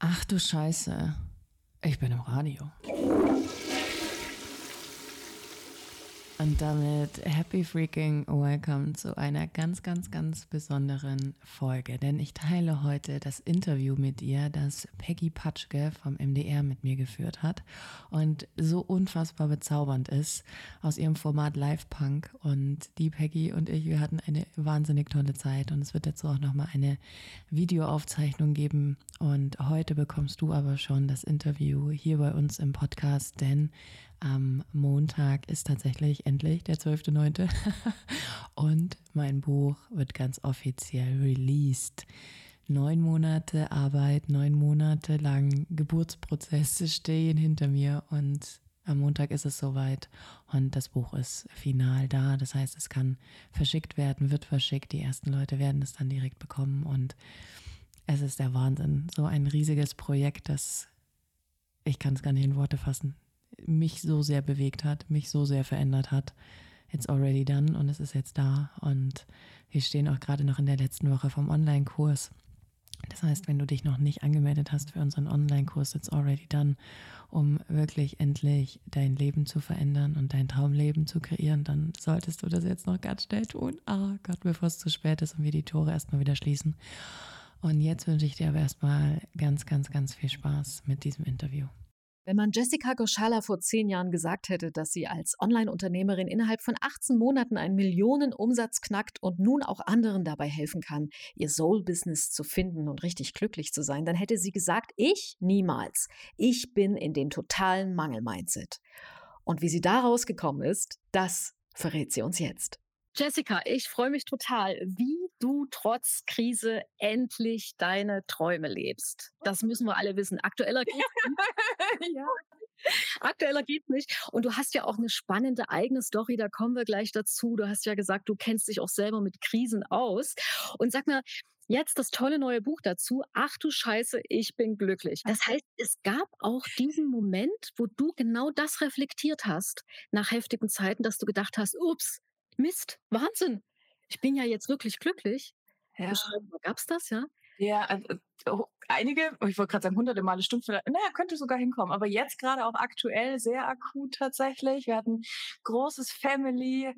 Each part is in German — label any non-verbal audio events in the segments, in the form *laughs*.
Ach du Scheiße. Ich bin im Radio. Und damit happy freaking welcome zu einer ganz, ganz, ganz besonderen Folge. Denn ich teile heute das Interview mit ihr, das Peggy Patschke vom MDR mit mir geführt hat und so unfassbar bezaubernd ist aus ihrem Format Live Punk. Und die Peggy und ich, wir hatten eine wahnsinnig tolle Zeit und es wird dazu auch nochmal eine Videoaufzeichnung geben. Und heute bekommst du aber schon das Interview hier bei uns im Podcast, denn am Montag ist tatsächlich endlich der 12.9. *laughs* und mein Buch wird ganz offiziell released. Neun Monate Arbeit, neun Monate lang Geburtsprozesse stehen hinter mir und am Montag ist es soweit und das Buch ist final da. Das heißt, es kann verschickt werden, wird verschickt. Die ersten Leute werden es dann direkt bekommen und es ist der Wahnsinn. So ein riesiges Projekt, das ich kann es gar nicht in Worte fassen mich so sehr bewegt hat, mich so sehr verändert hat. It's already done und es ist jetzt da. Und wir stehen auch gerade noch in der letzten Woche vom Online-Kurs. Das heißt, wenn du dich noch nicht angemeldet hast für unseren Online-Kurs, it's already done, um wirklich endlich dein Leben zu verändern und dein Traumleben zu kreieren, dann solltest du das jetzt noch ganz schnell tun. Ah oh Gott, bevor es zu spät ist und wir die Tore erstmal wieder schließen. Und jetzt wünsche ich dir aber erstmal ganz, ganz, ganz viel Spaß mit diesem Interview. Wenn man Jessica Goshala vor zehn Jahren gesagt hätte, dass sie als Online-Unternehmerin innerhalb von 18 Monaten einen Millionenumsatz knackt und nun auch anderen dabei helfen kann, ihr Soul-Business zu finden und richtig glücklich zu sein, dann hätte sie gesagt, ich niemals. Ich bin in dem totalen Mangel-Mindset. Und wie sie da rausgekommen ist, das verrät sie uns jetzt. Jessica, ich freue mich total, wie du trotz Krise endlich deine Träume lebst. Das müssen wir alle wissen. Aktueller geht's nicht. ja. Aktueller geht's nicht. Und du hast ja auch eine spannende eigene Story, da kommen wir gleich dazu. Du hast ja gesagt, du kennst dich auch selber mit Krisen aus. Und sag mir, Jetzt das tolle neue Buch dazu. Ach du Scheiße, ich bin glücklich. Das heißt, es gab auch diesen Moment, wo du genau das reflektiert hast nach heftigen Zeiten, dass du gedacht hast, ups, Mist, Wahnsinn. Ich bin ja jetzt wirklich glücklich. Ja. Gab es das, ja? Ja, also, einige, oh, ich wollte gerade sagen, hunderte Male stimmt, naja, könnte sogar hinkommen. Aber jetzt gerade auch aktuell sehr akut tatsächlich. Wir hatten großes Family,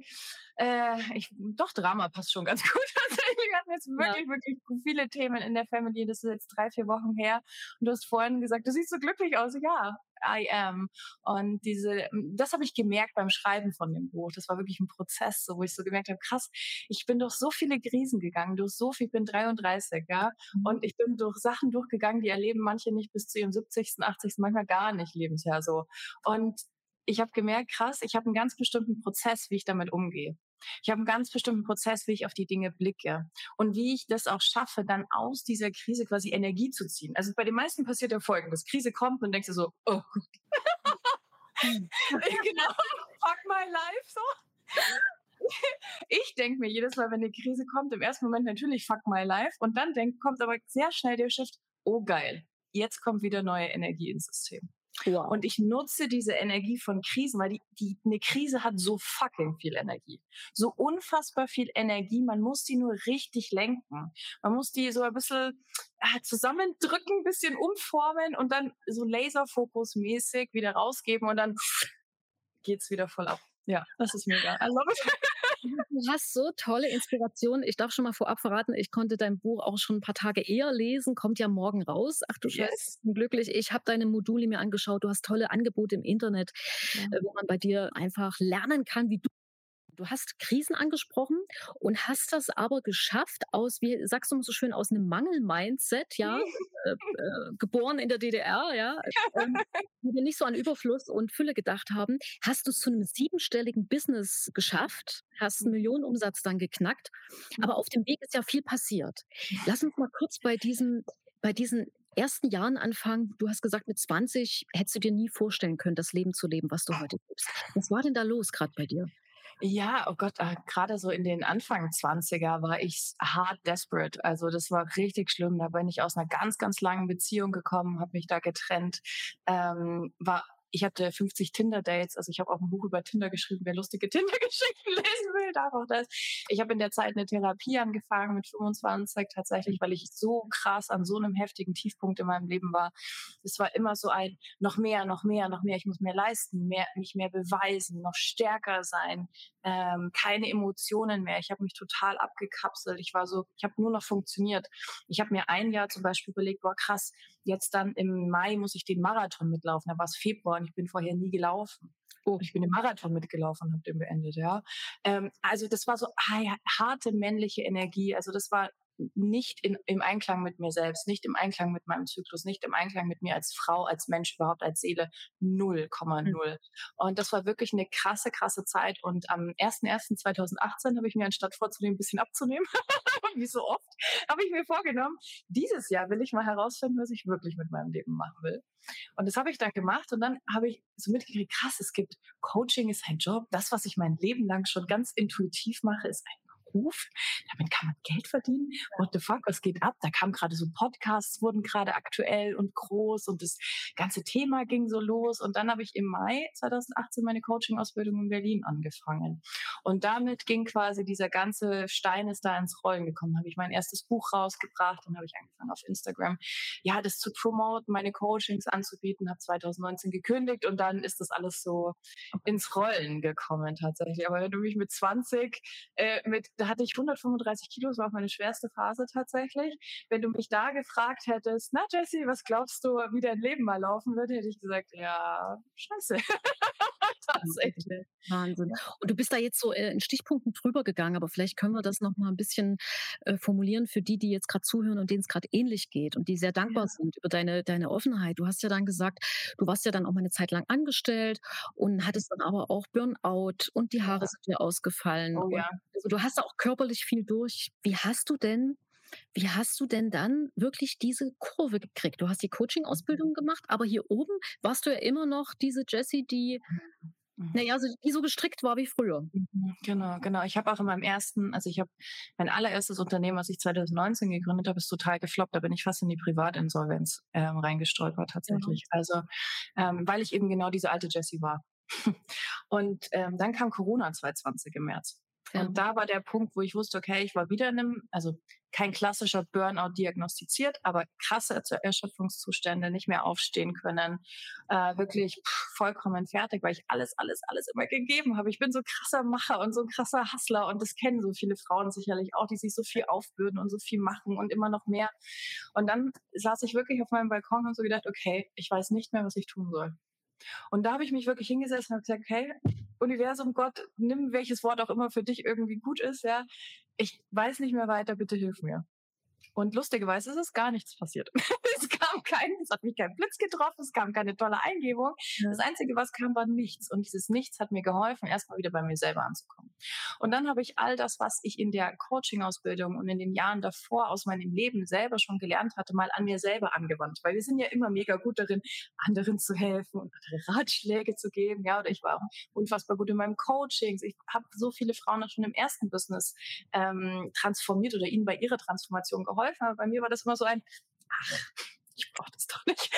äh, ich, doch Drama passt schon ganz *laughs* gut tatsächlich. Wir hatten jetzt wirklich, ja. wirklich viele Themen in der Family. Das ist jetzt drei, vier Wochen her. Und du hast vorhin gesagt, du siehst so glücklich aus. Ja, I am. Und diese, das habe ich gemerkt beim Schreiben von dem Buch. Das war wirklich ein Prozess, so, wo ich so gemerkt habe, krass, ich bin durch so viele Krisen gegangen, durch so viel, ich bin 33, ja, mhm. und ich bin durch Sachen durchgegangen, die erleben manche nicht bis zu ihrem 70., 80., manchmal gar nicht Lebensjahr so. Und ich habe gemerkt, krass, ich habe einen ganz bestimmten Prozess, wie ich damit umgehe. Ich habe einen ganz bestimmten Prozess, wie ich auf die Dinge blicke und wie ich das auch schaffe, dann aus dieser Krise quasi Energie zu ziehen. Also bei den meisten passiert ja folgendes. Krise kommt und denkst du so, oh *laughs* *laughs* genau, fuck my life so. Ich denke mir jedes Mal, wenn eine Krise kommt, im ersten Moment natürlich fuck my life und dann denk, kommt aber sehr schnell der Shift, oh geil, jetzt kommt wieder neue Energie ins System. Wow. Und ich nutze diese Energie von Krisen, weil die, die, eine Krise hat so fucking viel Energie. So unfassbar viel Energie. Man muss die nur richtig lenken. Man muss die so ein bisschen äh, zusammendrücken, ein bisschen umformen und dann so Laserfokus-mäßig wieder rausgeben und dann geht's wieder voll ab. Ja, das ist mega. I love it. *laughs* Du hast so tolle Inspirationen. Ich darf schon mal vorab verraten, ich konnte dein Buch auch schon ein paar Tage eher lesen. Kommt ja morgen raus. Ach du yes. Scheiße, glücklich. Ich habe deine Module mir angeschaut. Du hast tolle Angebote im Internet, ja. Äh, wo man bei dir einfach lernen kann, wie du Du hast Krisen angesprochen und hast das aber geschafft aus, wie sagst du so schön, aus einem Mangel-Mindset, ja, äh, äh, geboren in der DDR, ja, ähm, wo wir nicht so an Überfluss und Fülle gedacht haben, hast du zu einem siebenstelligen Business geschafft, hast einen Millionenumsatz dann geknackt, aber auf dem Weg ist ja viel passiert. Lass uns mal kurz bei diesem, bei diesen ersten Jahren anfangen. Du hast gesagt, mit 20 hättest du dir nie vorstellen können, das Leben zu leben, was du heute lebst. Was war denn da los gerade bei dir? Ja, oh Gott, äh, gerade so in den Anfang 20er war ich hard desperate. Also das war richtig schlimm. Da bin ich aus einer ganz, ganz langen Beziehung gekommen, habe mich da getrennt, ähm, war ich hatte 50 Tinder-Dates, also ich habe auch ein Buch über Tinder geschrieben, wer lustige *laughs* Tinder-Geschichten lesen will, darf auch das. Ich habe in der Zeit eine Therapie angefangen mit 25 tatsächlich, weil ich so krass an so einem heftigen Tiefpunkt in meinem Leben war. Es war immer so ein noch mehr, noch mehr, noch mehr, ich muss mehr leisten, mehr, mich mehr beweisen, noch stärker sein, ähm, keine Emotionen mehr. Ich habe mich total abgekapselt. Ich war so, ich habe nur noch funktioniert. Ich habe mir ein Jahr zum Beispiel überlegt, boah krass, jetzt dann im Mai muss ich den Marathon mitlaufen. Da war es Februar und ich bin vorher nie gelaufen. Oh. Ich bin den Marathon mitgelaufen und habe den beendet, ja. Ähm, also das war so harte männliche Energie. Also das war nicht in, im Einklang mit mir selbst, nicht im Einklang mit meinem Zyklus, nicht im Einklang mit mir als Frau, als Mensch, überhaupt als Seele, 0,0. Mhm. Und das war wirklich eine krasse, krasse Zeit. Und am 01.01.2018 habe ich mir anstatt vorzunehmen, ein bisschen abzunehmen, *laughs* wie so oft, habe ich mir vorgenommen, dieses Jahr will ich mal herausfinden, was ich wirklich mit meinem Leben machen will. Und das habe ich dann gemacht und dann habe ich so mitgekriegt, krass, es gibt Coaching ist ein Job. Das, was ich mein Leben lang schon ganz intuitiv mache, ist ein Beruf. Damit kann man Geld verdienen. What the fuck, was geht ab? Da kamen gerade so Podcasts, wurden gerade aktuell und groß und das ganze Thema ging so los. Und dann habe ich im Mai 2018 meine Coaching-Ausbildung in Berlin angefangen. Und damit ging quasi dieser ganze Stein ist da ins Rollen gekommen. Habe ich mein erstes Buch rausgebracht und habe ich angefangen auf Instagram, ja, das zu promoten, meine Coachings anzubieten, habe 2019 gekündigt und dann ist das alles so ins Rollen gekommen tatsächlich. Aber wenn du mich mit 20 äh, mit da hatte ich 135 Kilo, das war auch meine schwerste Phase tatsächlich. Wenn du mich da gefragt hättest, na Jessie, was glaubst du, wie dein Leben mal laufen würde, hätte ich gesagt, ja, scheiße. *laughs* tatsächlich. *laughs* Wahnsinn. Und du bist da jetzt so äh, in Stichpunkten drüber gegangen, aber vielleicht können wir das noch mal ein bisschen äh, formulieren für die, die jetzt gerade zuhören und denen es gerade ähnlich geht und die sehr dankbar ja. sind über deine, deine Offenheit. Du hast ja dann gesagt, du warst ja dann auch mal eine Zeit lang angestellt und hattest dann aber auch Burnout und die Haare ja. sind dir ausgefallen. Oh, ja. Also du hast auch körperlich viel durch. Wie hast du denn wie hast du denn dann wirklich diese Kurve gekriegt? Du hast die Coaching-Ausbildung gemacht, aber hier oben warst du ja immer noch diese Jessie, die, mhm. naja, also die so gestrickt war wie früher. Mhm, genau, genau. Ich habe auch in meinem ersten, also ich habe mein allererstes Unternehmen, was ich 2019 gegründet habe, ist total gefloppt. Da bin ich fast in die Privatinsolvenz ähm, reingestolpert tatsächlich. Ja. Also, ähm, weil ich eben genau diese alte Jessie war. *laughs* Und ähm, dann kam Corona 2020 im März. Und da war der Punkt, wo ich wusste, okay, ich war wieder in einem, also kein klassischer Burnout diagnostiziert, aber krasse Erschöpfungszustände, nicht mehr aufstehen können, äh, wirklich pff, vollkommen fertig, weil ich alles, alles, alles immer gegeben habe. Ich bin so krasser Macher und so ein krasser Hustler und das kennen so viele Frauen sicherlich auch, die sich so viel aufbürden und so viel machen und immer noch mehr. Und dann saß ich wirklich auf meinem Balkon und so gedacht, okay, ich weiß nicht mehr, was ich tun soll. Und da habe ich mich wirklich hingesetzt und habe gesagt, hey, Universum, Gott, nimm welches Wort auch immer für dich irgendwie gut ist, ja. Ich weiß nicht mehr weiter, bitte hilf mir. Und lustigerweise ist es gar nichts passiert. *laughs* es *laughs* kam kein, es hat mich kein Blitz getroffen, es kam keine tolle Eingebung. Das Einzige, was kam, war nichts. Und dieses Nichts hat mir geholfen, erstmal wieder bei mir selber anzukommen. Und dann habe ich all das, was ich in der Coaching-Ausbildung und in den Jahren davor aus meinem Leben selber schon gelernt hatte, mal an mir selber angewandt. Weil wir sind ja immer mega gut darin, anderen zu helfen und andere Ratschläge zu geben. Ja, oder ich war auch unfassbar gut in meinem Coaching. Ich habe so viele Frauen schon im ersten Business ähm, transformiert oder ihnen bei ihrer Transformation geholfen geholfen, aber bei mir war das immer so ein, ach, ich brauche das doch nicht.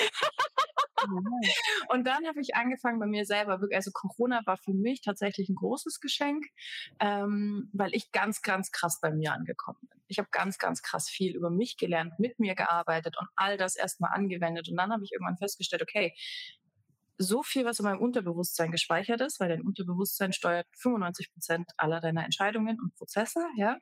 *laughs* und dann habe ich angefangen bei mir selber, also Corona war für mich tatsächlich ein großes Geschenk, ähm, weil ich ganz, ganz krass bei mir angekommen bin. Ich habe ganz, ganz krass viel über mich gelernt, mit mir gearbeitet und all das erstmal angewendet. Und dann habe ich irgendwann festgestellt, okay, so viel, was in meinem Unterbewusstsein gespeichert ist, weil dein Unterbewusstsein steuert 95 Prozent aller deiner Entscheidungen und Prozesse, ja.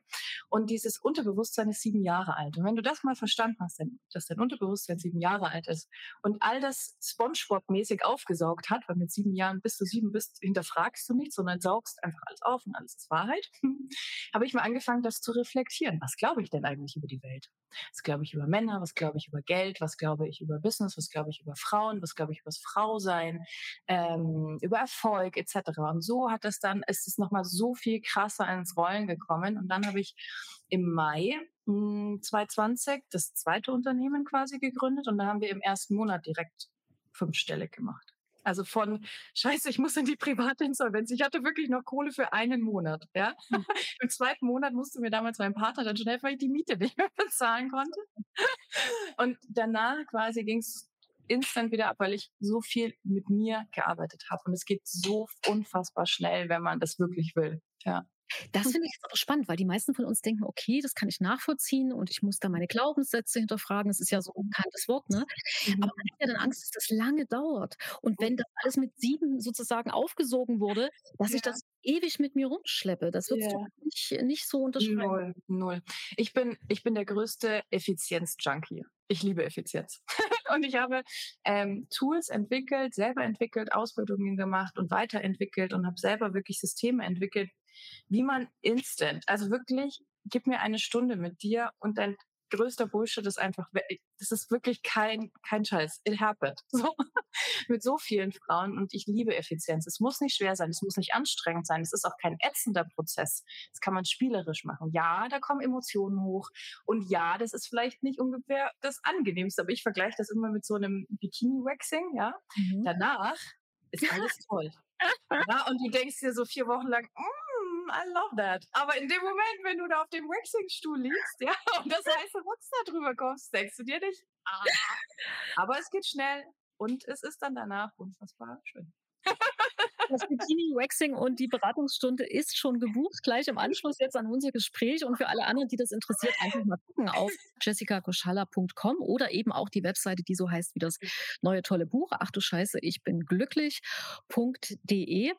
Und dieses Unterbewusstsein ist sieben Jahre alt. Und wenn du das mal verstanden hast, dass dein Unterbewusstsein sieben Jahre alt ist und all das SpongeBob-mäßig aufgesaugt hat, weil mit sieben Jahren, bis du sieben bist, hinterfragst du nichts, sondern saugst einfach alles auf und alles ist Wahrheit, *laughs* habe ich mal angefangen, das zu reflektieren. Was glaube ich denn eigentlich über die Welt? Was glaube ich über Männer? Was glaube ich über Geld? Was glaube ich über Business? Was glaube ich über Frauen? Was glaube ich über das Frausein? Ähm, über Erfolg etc. Und so hat es dann, ist es nochmal so viel krasser ins Rollen gekommen. Und dann habe ich im Mai 2020 hm, das zweite Unternehmen quasi gegründet und da haben wir im ersten Monat direkt fünfstellig gemacht. Also von Scheiße, ich muss in die Privatinsolvenz. Ich hatte wirklich noch Kohle für einen Monat. Ja? Hm. *laughs* Im zweiten Monat musste mir damals mein Partner dann schnell, weil ich die Miete *laughs* nicht mehr bezahlen konnte. Und danach quasi ging es instant wieder ab, weil ich so viel mit mir gearbeitet habe. Und es geht so unfassbar schnell, wenn man das wirklich will. Ja. Das finde ich jetzt aber spannend, weil die meisten von uns denken, okay, das kann ich nachvollziehen und ich muss da meine Glaubenssätze hinterfragen. Das ist ja so ein bekanntes Wort, ne? Mhm. Aber man hat ja dann Angst, dass das lange dauert. Und wenn das alles mit sieben sozusagen aufgesogen wurde, dass ja. ich das ewig mit mir rumschleppe, das würdest ja. nicht, nicht so unterschreiben. Null, null. Ich bin, ich bin der größte Effizienz-Junkie. Ich liebe Effizienz. *laughs* und ich habe ähm, Tools entwickelt, selber entwickelt, Ausbildungen gemacht und weiterentwickelt und habe selber wirklich Systeme entwickelt, wie man instant, also wirklich, gib mir eine Stunde mit dir und dein größter Bullshit ist einfach, das ist wirklich kein, kein Scheiß. It happened. *laughs* So, mit so vielen Frauen und ich liebe Effizienz. Es muss nicht schwer sein, es muss nicht anstrengend sein, es ist auch kein ätzender Prozess. Das kann man spielerisch machen. Ja, da kommen Emotionen hoch und ja, das ist vielleicht nicht ungefähr das Angenehmste, aber ich vergleiche das immer mit so einem Bikini-Waxing, ja. Mhm. Danach ist alles toll. *laughs* ja, und du denkst dir so vier Wochen lang, mm, I love that. Aber in dem Moment, wenn du da auf dem Waxing-Stuhl liegst, ja, *laughs* und das heiße da drüber kommst, denkst du dir nicht, ah. Aber es geht schnell und es ist dann danach unfassbar schön. *laughs* Das Bikini-Waxing und die Beratungsstunde ist schon gebucht, gleich im Anschluss jetzt an unser Gespräch. Und für alle anderen, die das interessiert, einfach mal gucken auf jessicakoschalla.com oder eben auch die Webseite, die so heißt wie das neue tolle Buch. Ach du Scheiße, ich bin glücklich.de.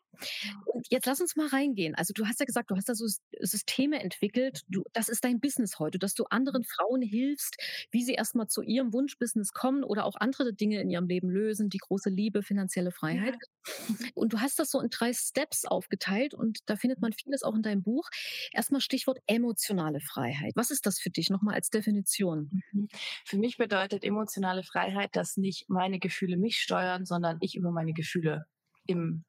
Jetzt lass uns mal reingehen. Also du hast ja gesagt, du hast da so Systeme entwickelt. Du, das ist dein Business heute, dass du anderen Frauen hilfst, wie sie erstmal zu ihrem Wunschbusiness kommen oder auch andere Dinge in ihrem Leben lösen, die große Liebe, finanzielle Freiheit. Und du hast das so in drei Steps aufgeteilt und da findet man vieles auch in deinem Buch. Erstmal Stichwort emotionale Freiheit. Was ist das für dich nochmal als Definition? Mhm. Für mich bedeutet emotionale Freiheit, dass nicht meine Gefühle mich steuern, sondern ich über meine Gefühle im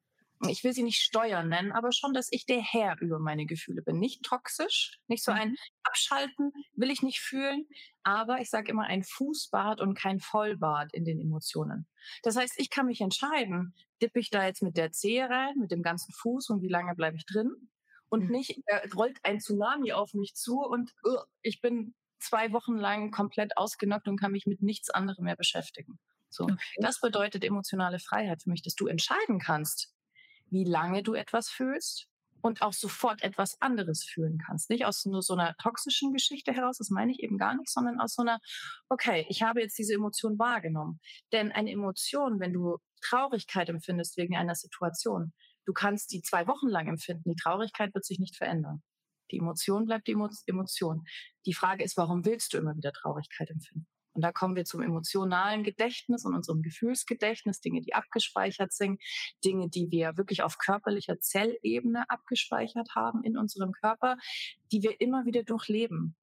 ich will sie nicht steuern nennen, aber schon, dass ich der Herr über meine Gefühle bin. Nicht toxisch, nicht so ein mhm. Abschalten will ich nicht fühlen, aber ich sage immer ein Fußbad und kein Vollbad in den Emotionen. Das heißt, ich kann mich entscheiden, dippe ich da jetzt mit der Zehe rein, mit dem ganzen Fuß und wie lange bleibe ich drin? Und mhm. nicht äh, rollt ein Tsunami auf mich zu und uh, ich bin zwei Wochen lang komplett ausgenockt und kann mich mit nichts anderem mehr beschäftigen. So, okay. das bedeutet emotionale Freiheit für mich, dass du entscheiden kannst, wie lange du etwas fühlst und auch sofort etwas anderes fühlen kannst. Nicht aus nur so einer toxischen Geschichte heraus, das meine ich eben gar nicht, sondern aus so einer, okay, ich habe jetzt diese Emotion wahrgenommen. Denn eine Emotion, wenn du Traurigkeit empfindest wegen einer Situation, du kannst die zwei Wochen lang empfinden, die Traurigkeit wird sich nicht verändern. Die Emotion bleibt die Emotion. Die Frage ist, warum willst du immer wieder Traurigkeit empfinden? Und da kommen wir zum emotionalen Gedächtnis und unserem Gefühlsgedächtnis, Dinge, die abgespeichert sind, Dinge, die wir wirklich auf körperlicher Zellebene abgespeichert haben in unserem Körper, die wir immer wieder durchleben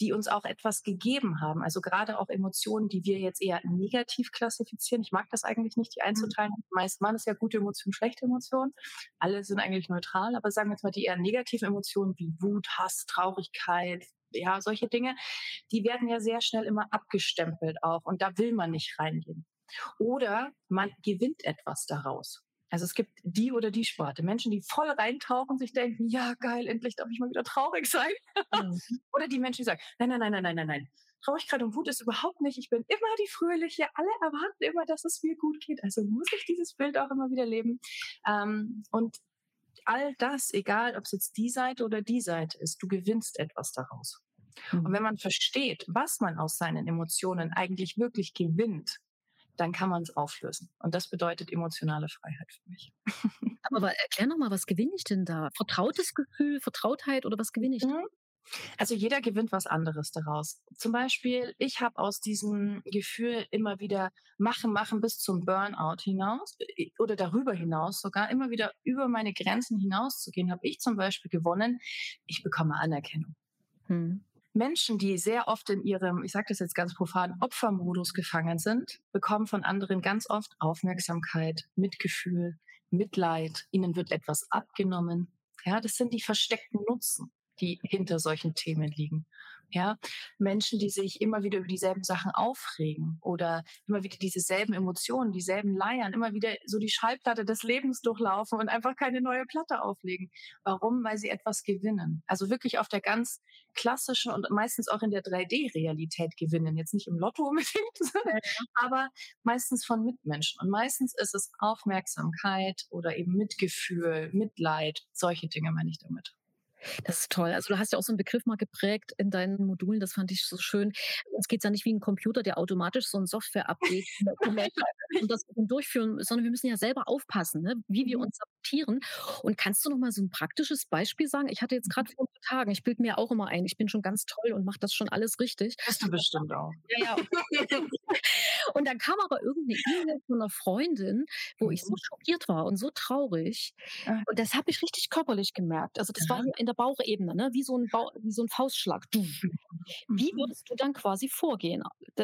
die uns auch etwas gegeben haben. Also gerade auch Emotionen, die wir jetzt eher negativ klassifizieren. Ich mag das eigentlich nicht, die mhm. einzuteilen. Meist waren es ja gute Emotionen, schlechte Emotionen. Alle sind eigentlich neutral, aber sagen wir jetzt mal die eher negativen Emotionen wie Wut, Hass, Traurigkeit, ja, solche Dinge, die werden ja sehr schnell immer abgestempelt auch und da will man nicht reingehen. Oder man gewinnt etwas daraus. Also es gibt die oder die Sparte. Menschen, die voll reintauchen, sich denken, ja geil, endlich darf ich mal wieder traurig sein. Mhm. *laughs* oder die Menschen, die sagen, nein, nein, nein, nein, nein, nein, nein. Traurigkeit und Wut ist überhaupt nicht. Ich bin immer die Fröhliche. Alle erwarten immer, dass es mir gut geht. Also muss ich dieses Bild auch immer wieder leben. Ähm, und all das, egal ob es jetzt die Seite oder die Seite ist, du gewinnst etwas daraus. Und wenn mhm. man versteht, was man aus seinen Emotionen eigentlich wirklich gewinnt, dann kann man es auflösen. Und das bedeutet emotionale Freiheit für mich. *laughs* Aber erklär nochmal, was gewinne ich denn da? Vertrautes Gefühl, Vertrautheit oder was gewinne ich? Mhm. Also jeder gewinnt was anderes daraus. Zum Beispiel, ich habe aus diesem Gefühl immer wieder machen, machen bis zum Burnout hinaus äh, oder darüber hinaus sogar immer wieder über meine Grenzen hinauszugehen, habe ich zum Beispiel gewonnen, ich bekomme Anerkennung. Hm. Menschen, die sehr oft in ihrem, ich sage das jetzt ganz profan, Opfermodus gefangen sind, bekommen von anderen ganz oft Aufmerksamkeit, Mitgefühl, Mitleid. Ihnen wird etwas abgenommen. Ja, das sind die versteckten Nutzen, die hinter solchen Themen liegen. Ja, Menschen, die sich immer wieder über dieselben Sachen aufregen oder immer wieder dieselben Emotionen, dieselben Leiern, immer wieder so die Schallplatte des Lebens durchlaufen und einfach keine neue Platte auflegen. Warum? Weil sie etwas gewinnen. Also wirklich auf der ganz klassischen und meistens auch in der 3D-Realität gewinnen. Jetzt nicht im Lotto *laughs* unbedingt, aber meistens von Mitmenschen. Und meistens ist es Aufmerksamkeit oder eben Mitgefühl, Mitleid. Solche Dinge meine ich damit. Das ist toll. Also du hast ja auch so einen Begriff mal geprägt in deinen Modulen, das fand ich so schön. Uns geht es ja nicht wie ein Computer, der automatisch so ein Software-Update *laughs* und das durchführen, sondern wir müssen ja selber aufpassen, ne? wie wir mhm. uns sabotieren. Und kannst du noch mal so ein praktisches Beispiel sagen? Ich hatte jetzt gerade mhm. vor ein paar Tagen, ich bilde mir auch immer ein, ich bin schon ganz toll und mache das schon alles richtig. Hast du bestimmt auch. Ja, ja. *laughs* und dann kam aber irgendeine E-Mail von einer Freundin, wo ich so mhm. schockiert war und so traurig. Ah. Und das habe ich richtig körperlich gemerkt. Also das war in der der Bauchebene, ne? wie, so ein Bauch, wie so ein Faustschlag. *laughs* Wie mhm. würdest du dann quasi vorgehen?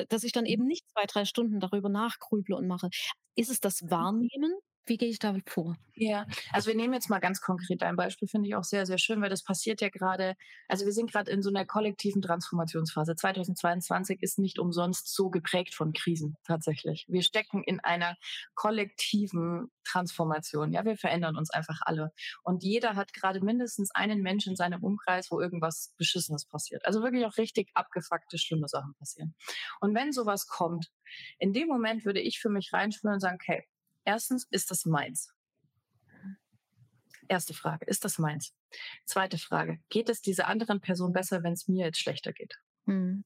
Dass ich dann eben nicht zwei, drei Stunden darüber nachgrüble und mache. Ist es das Wahrnehmen? Wie gehe ich da vor? Ja, also wir nehmen jetzt mal ganz konkret ein Beispiel, finde ich auch sehr, sehr schön, weil das passiert ja gerade, also wir sind gerade in so einer kollektiven Transformationsphase. 2022 ist nicht umsonst so geprägt von Krisen tatsächlich. Wir stecken in einer kollektiven Transformation. Ja, wir verändern uns einfach alle. Und jeder hat gerade mindestens einen Menschen in seinem Umkreis, wo irgendwas Beschissenes passiert. Also wirklich auch richtig abgefuckte, schlimme Sachen passieren. Und wenn sowas kommt, in dem Moment würde ich für mich reinspüren und sagen, okay, Erstens, ist das meins? Erste Frage, ist das meins? Zweite Frage, geht es dieser anderen Person besser, wenn es mir jetzt schlechter geht? Mhm.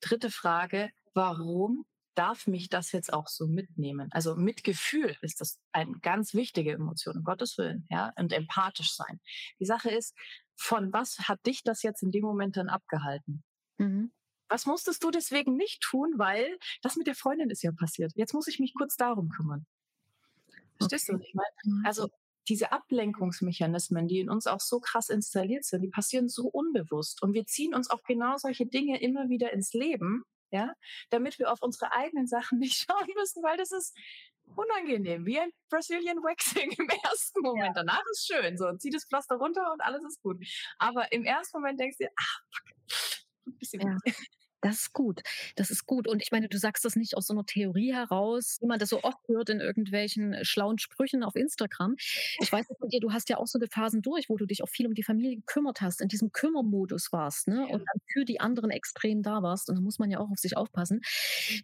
Dritte Frage, warum darf mich das jetzt auch so mitnehmen? Also Mitgefühl ist das eine ganz wichtige Emotion, um Gottes Willen, ja, und empathisch sein. Die Sache ist, von was hat dich das jetzt in dem Moment dann abgehalten? Mhm. Was musstest du deswegen nicht tun, weil das mit der Freundin ist ja passiert. Jetzt muss ich mich kurz darum kümmern. Verstehst okay. du, was ich meine? Mhm. Also diese Ablenkungsmechanismen, die in uns auch so krass installiert sind, die passieren so unbewusst. Und wir ziehen uns auch genau solche Dinge immer wieder ins Leben, ja, damit wir auf unsere eigenen Sachen *laughs* nicht schauen müssen, weil das ist unangenehm, wie ein Brazilian Waxing *laughs* im ersten Moment. Ja. Danach ist schön, so zieh das Pflaster runter und alles ist gut. Aber im ersten Moment denkst du dir, ah, fuck, ein bisschen ja. Das ist gut. Das ist gut. Und ich meine, du sagst das nicht aus so einer Theorie heraus, wie man das so oft hört in irgendwelchen äh, schlauen Sprüchen auf Instagram. Ich weiß von dir, du hast ja auch so eine Phasen durch, wo du dich auch viel um die Familie gekümmert hast, in diesem Kümmermodus warst, ne? Und dann für die anderen extrem da warst. Und da muss man ja auch auf sich aufpassen.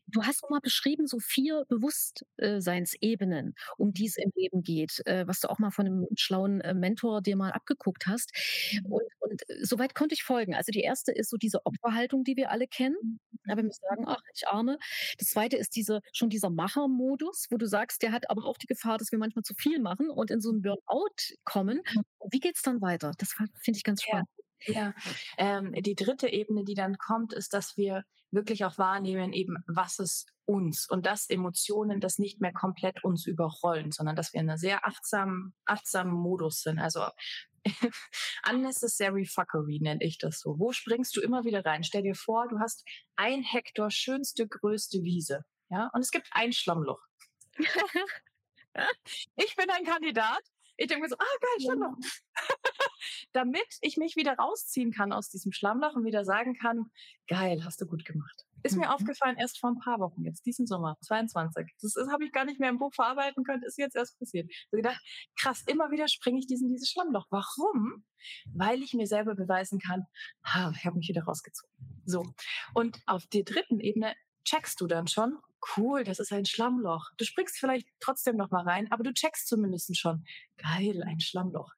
Du hast mal beschrieben, so vier Bewusstseinsebenen, um die es im Leben geht, äh, was du auch mal von einem schlauen äh, Mentor dir mal abgeguckt hast. Und, und soweit konnte ich folgen. Also die erste ist so diese Opferhaltung, die wir alle kennen kennen. Aber wir sagen, ach, ich arme. Das zweite ist diese, schon dieser Machermodus, wo du sagst, der hat aber auch die Gefahr, dass wir manchmal zu viel machen und in so einen Burnout kommen. Wie geht es dann weiter? Das finde ich ganz spannend. Ja, ja. Ähm, die dritte Ebene, die dann kommt, ist, dass wir wirklich auch wahrnehmen, eben, was es uns und dass Emotionen das nicht mehr komplett uns überrollen, sondern dass wir in einer sehr achtsamen, achtsamen Modus sind. Also *laughs* unnecessary fuckery nenne ich das so. Wo springst du immer wieder rein? Stell dir vor, du hast ein Hektar schönste, größte Wiese. Ja, und es gibt ein Schlammloch. *laughs* ich bin ein Kandidat. Ich denke mir so, ah, geil, Schlammloch. *laughs* Damit ich mich wieder rausziehen kann aus diesem Schlammloch und wieder sagen kann, geil, hast du gut gemacht. Ist mir mhm. aufgefallen erst vor ein paar Wochen, jetzt diesen Sommer, 22. Das, das habe ich gar nicht mehr im Buch verarbeiten können, ist jetzt erst passiert. Ich habe gedacht, krass, immer wieder springe ich diesen dieses Schlammloch. Warum? Weil ich mir selber beweisen kann, ha, ich habe mich wieder rausgezogen. So. Und auf der dritten Ebene checkst du dann schon, cool, das ist ein Schlammloch. Du springst vielleicht trotzdem noch mal rein, aber du checkst zumindest schon, geil, ein Schlammloch.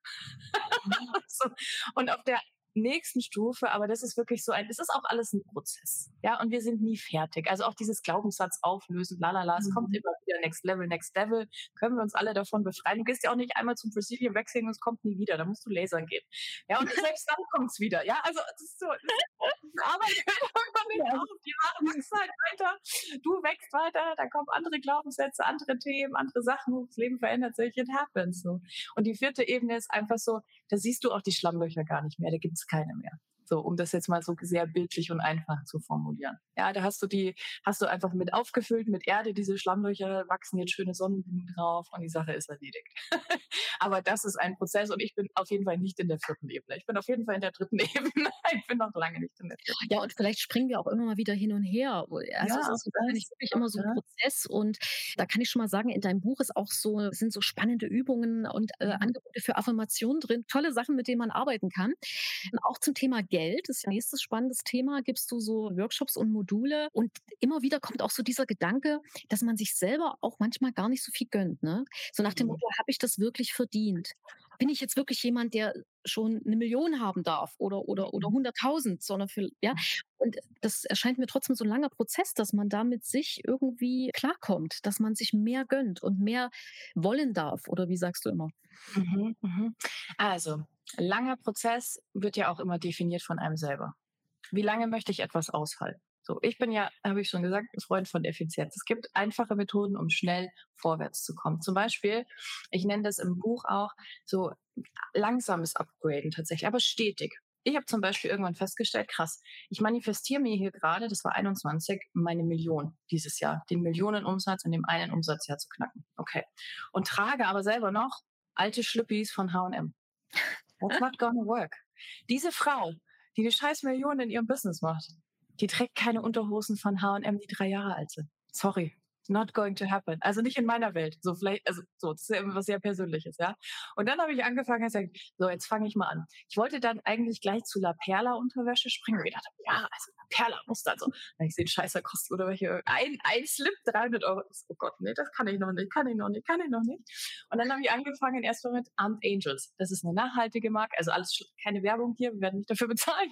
*laughs* Und auf der nächsten Stufe, aber das ist wirklich so ein, es ist auch alles ein Prozess. Ja, und wir sind nie fertig. Also auch dieses Glaubenssatz auflösen, lalala, es mhm. kommt immer wieder next level, next level, können wir uns alle davon befreien. Du gehst ja auch nicht einmal zum Brazilian Waxing und es kommt nie wieder, da musst du lasern gehen. Ja, und selbst dann kommt es wieder. Ja, also das ist so, das arbeitet *laughs* irgendwann nicht auf, die Haare wachsen halt weiter, du wächst weiter, da kommen andere Glaubenssätze, andere Themen, andere Sachen, das Leben verändert sich, it happens so. Und die vierte Ebene ist einfach so, da siehst du auch die Schlammlöcher gar nicht mehr, da gibt es keine mehr. So, um das jetzt mal so sehr bildlich und einfach zu formulieren. Ja, da hast du die, hast du einfach mit aufgefüllt mit Erde, diese Schlammlöcher wachsen jetzt schöne Sonnenblumen drauf und die Sache ist erledigt. *laughs* Aber das ist ein Prozess und ich bin auf jeden Fall nicht in der vierten Ebene. Ich bin auf jeden Fall in der dritten *laughs* Ebene. Ich bin noch lange nicht in der vierten. Ja, und vielleicht springen wir auch immer mal wieder hin und her. Also ja, es ist wirklich immer so ein Prozess und da kann ich schon mal sagen, in deinem Buch ist auch so, sind so spannende Übungen und äh, mhm. Angebote für Affirmationen drin. Tolle Sachen, mit denen man arbeiten kann. Und auch zum Thema Geld Geld, das ist ja nächstes spannendes Thema, gibst du so Workshops und Module. Und immer wieder kommt auch so dieser Gedanke, dass man sich selber auch manchmal gar nicht so viel gönnt. Ne? So nach dem mhm. Motto, habe ich das wirklich verdient? Bin ich jetzt wirklich jemand, der schon eine Million haben darf oder oder oder 100.000, mhm. sondern für ja mhm. und das erscheint mir trotzdem so ein langer Prozess, dass man damit sich irgendwie klarkommt, dass man sich mehr gönnt und mehr wollen darf oder wie sagst du immer? Mhm, mhm. Also langer Prozess wird ja auch immer definiert von einem selber. Wie lange möchte ich etwas aushalten? So, ich bin ja, habe ich schon gesagt, Freund von Effizienz. Es gibt einfache Methoden, um schnell vorwärts zu kommen. Zum Beispiel, ich nenne das im Buch auch so langsames Upgraden tatsächlich, aber stetig. Ich habe zum Beispiel irgendwann festgestellt, krass, ich manifestiere mir hier gerade, das war 21, meine Million dieses Jahr, den Millionenumsatz in dem einen Umsatzjahr zu knacken. Okay. Und trage aber selber noch alte Schlüppis von H&M. That's not gonna work. Diese Frau, die eine scheiß Million in ihrem Business macht, die trägt keine Unterhosen von H&M, die drei Jahre alt sind. Sorry not going to happen. Also nicht in meiner Welt. So vielleicht, also so, das ist ja immer was sehr Persönliches, ja. Und dann habe ich angefangen und gesagt, so, jetzt fange ich mal an. Ich wollte dann eigentlich gleich zu La Perla Unterwäsche springen. Und ich dachte, ja, also La Perla muss dann so. Dann ich sehe, Scheiße, kostet oder welche, ein, ein Slip 300 Euro. Oh Gott, nee, das kann ich noch nicht, kann ich noch nicht, kann ich noch nicht. Und dann habe ich angefangen erstmal mit Armed Angels. Das ist eine nachhaltige Marke, also alles keine Werbung hier, wir werden nicht dafür bezahlen.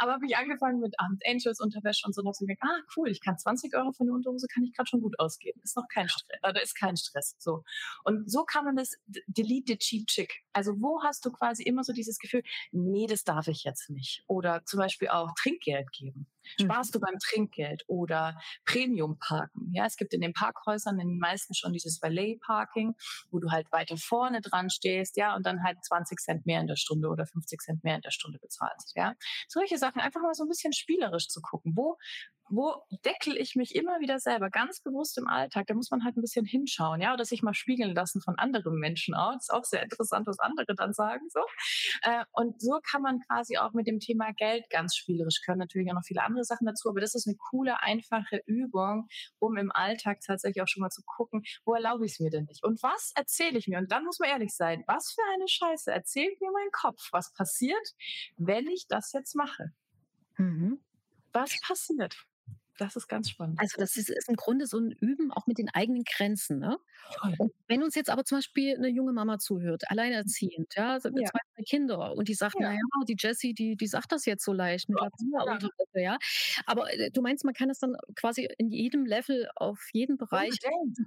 Aber habe ich angefangen mit Armed Angels Unterwäsche und so. Und habe ich gedacht, ah, cool, ich kann 20 Euro für eine Unterhose, kann ich gerade schon gut ausgeben. Ist noch kein Stress, da ist kein Stress. So. Und so kann man das delete the cheap chick. Also wo hast du quasi immer so dieses Gefühl, nee, das darf ich jetzt nicht. Oder zum Beispiel auch Trinkgeld geben. Sparst mhm. du beim Trinkgeld oder Premium parken? Ja, es gibt in den Parkhäusern in den meisten schon dieses Valet Parking, wo du halt weiter vorne dran stehst, ja, und dann halt 20 Cent mehr in der Stunde oder 50 Cent mehr in der Stunde bezahlst, ja. Solche Sachen einfach mal so ein bisschen spielerisch zu gucken. Wo, wo deckel ich mich immer wieder selber ganz bewusst im Alltag? Da muss man halt ein bisschen hinschauen, ja, oder sich mal spiegeln lassen von anderen Menschen auch. Das ist auch sehr interessant, was andere dann sagen, so. Äh, und so kann man quasi auch mit dem Thema Geld ganz spielerisch können. Natürlich auch noch viele andere Sachen dazu, aber das ist eine coole, einfache Übung, um im Alltag tatsächlich auch schon mal zu gucken, wo erlaube ich es mir denn nicht? Und was erzähle ich mir? Und dann muss man ehrlich sein, was für eine Scheiße erzählt mir mein Kopf? Was passiert, wenn ich das jetzt mache? Mhm. Was passiert? Das ist ganz spannend. Also das ist, ist im Grunde so ein Üben auch mit den eigenen Grenzen. Ne? Wenn uns jetzt aber zum Beispiel eine junge Mama zuhört, alleinerziehend, ja, ja. zwei, drei Kinder und die sagt, ja. naja, die Jessie, die, die sagt das jetzt so leicht mit ja. der ja. Aber äh, du meinst, man kann das dann quasi in jedem Level auf jeden Bereich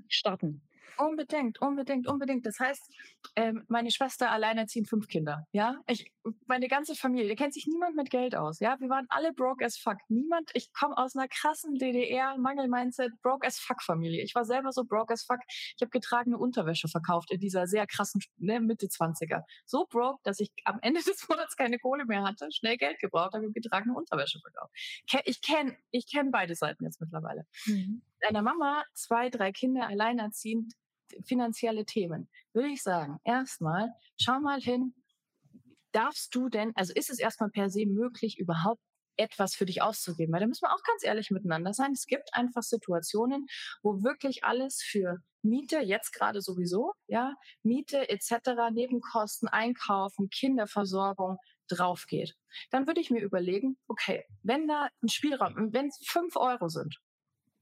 starten. Unbedingt, unbedingt, unbedingt. Das heißt, ähm, meine Schwester alleinerziehend fünf Kinder. Ja, ich, meine ganze Familie, kennt sich niemand mit Geld aus. Ja, wir waren alle broke as fuck. Niemand. Ich komme aus einer krassen DDR Mangel Mindset broke as fuck Familie. Ich war selber so broke as fuck. Ich habe getragene Unterwäsche verkauft in dieser sehr krassen ne, Mitte 20er. So broke, dass ich am Ende *laughs* des Monats keine Kohle mehr hatte, schnell Geld gebraucht habe, getragene Unterwäsche verkauft. Ich kenne, ich kenne beide Seiten jetzt mittlerweile. Mhm. Einer Mama zwei, drei Kinder alleinerziehend finanzielle Themen, würde ich sagen, erstmal, schau mal hin, darfst du denn, also ist es erstmal per se möglich, überhaupt etwas für dich auszugeben? Weil da müssen wir auch ganz ehrlich miteinander sein. Es gibt einfach Situationen, wo wirklich alles für Miete, jetzt gerade sowieso, ja, Miete etc., Nebenkosten, Einkaufen, Kinderversorgung drauf geht. Dann würde ich mir überlegen, okay, wenn da ein Spielraum, wenn es fünf Euro sind,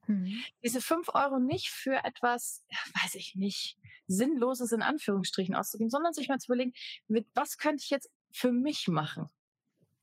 Mhm. Diese fünf Euro nicht für etwas, weiß ich nicht, Sinnloses in Anführungsstrichen auszugeben, sondern sich mal zu überlegen, mit was könnte ich jetzt für mich machen?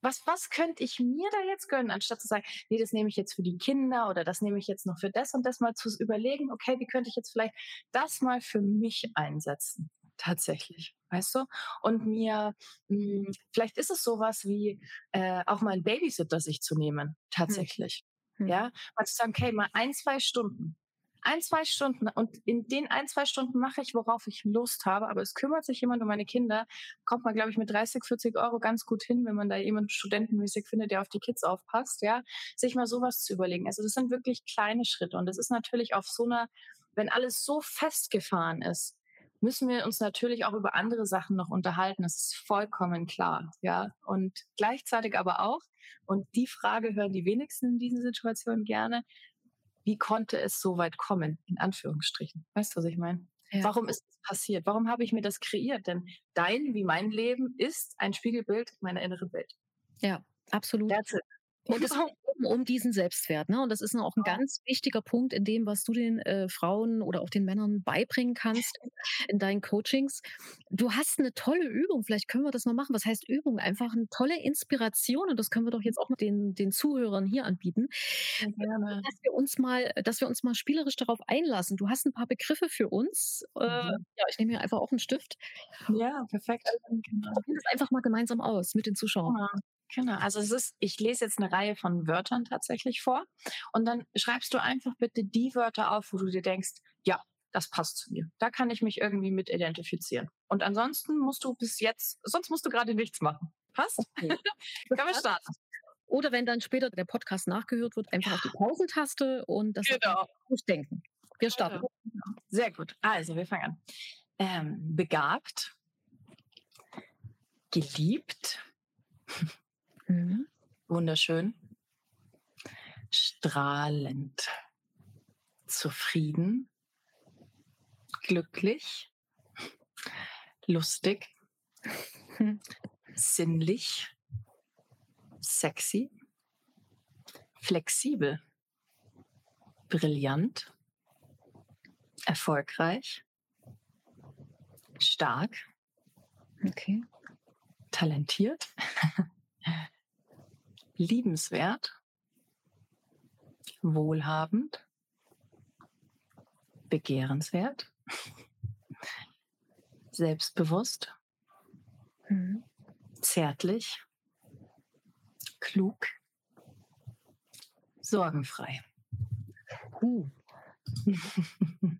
Was, was könnte ich mir da jetzt gönnen, anstatt zu sagen, nee, das nehme ich jetzt für die Kinder oder das nehme ich jetzt noch für das und das mal zu überlegen, okay, wie könnte ich jetzt vielleicht das mal für mich einsetzen? Tatsächlich, weißt du? Und mir, mh, hm, vielleicht ist es sowas wie äh, auch mal ein Babysitter sich zu nehmen, hm. tatsächlich. Hm. Ja, mal zu sagen, okay, mal ein, zwei Stunden ein, zwei Stunden und in den ein, zwei Stunden mache ich, worauf ich Lust habe, aber es kümmert sich jemand um meine Kinder, kommt man, glaube ich, mit 30, 40 Euro ganz gut hin, wenn man da jemanden studentenmäßig findet, der auf die Kids aufpasst, ja, sich mal sowas zu überlegen. Also das sind wirklich kleine Schritte und das ist natürlich auf so einer, wenn alles so festgefahren ist, müssen wir uns natürlich auch über andere Sachen noch unterhalten. Das ist vollkommen klar, ja. Und gleichzeitig aber auch, und die Frage hören die wenigsten in diesen Situationen gerne, wie konnte es so weit kommen, in Anführungsstrichen. Weißt du, was ich meine? Ja. Warum ist das passiert? Warum habe ich mir das kreiert? Denn dein wie mein Leben ist ein Spiegelbild meiner inneren Welt. Ja, absolut. That's it. Und es *laughs* um, um diesen Selbstwert. Ne? Und das ist auch ein ganz wichtiger Punkt in dem, was du den äh, Frauen oder auch den Männern beibringen kannst in deinen Coachings. Du hast eine tolle Übung. Vielleicht können wir das mal machen. Was heißt Übung? Einfach eine tolle Inspiration. Und das können wir doch jetzt auch den, den Zuhörern hier anbieten. Ja, gerne. Dass wir uns mal, dass wir uns mal spielerisch darauf einlassen. Du hast ein paar Begriffe für uns. Äh, mhm. ja, ich nehme hier einfach auch einen Stift. Ja, perfekt. Genau. das einfach mal gemeinsam aus mit den Zuschauern. Ja. Genau, also es ist, ich lese jetzt eine Reihe von Wörtern tatsächlich vor und dann schreibst du einfach bitte die Wörter auf, wo du dir denkst, ja, das passt zu mir. Da kann ich mich irgendwie mit identifizieren. Und ansonsten musst du bis jetzt, sonst musst du gerade nichts machen. Passt? Okay. *laughs* Können wir starten. Oder wenn dann später der Podcast nachgehört wird, einfach auf die Pausentaste und das genau. denken. Wir starten. Genau. Sehr gut. Also, wir fangen an. Ähm, begabt, geliebt, Mhm. Wunderschön. Strahlend. Zufrieden. Glücklich. Lustig. *laughs* Sinnlich. Sexy. Flexibel. Brillant. Erfolgreich. Stark. Okay. Talentiert. *laughs* liebenswert, wohlhabend, begehrenswert, selbstbewusst, mhm. zärtlich, klug, sorgenfrei. Uh. *laughs*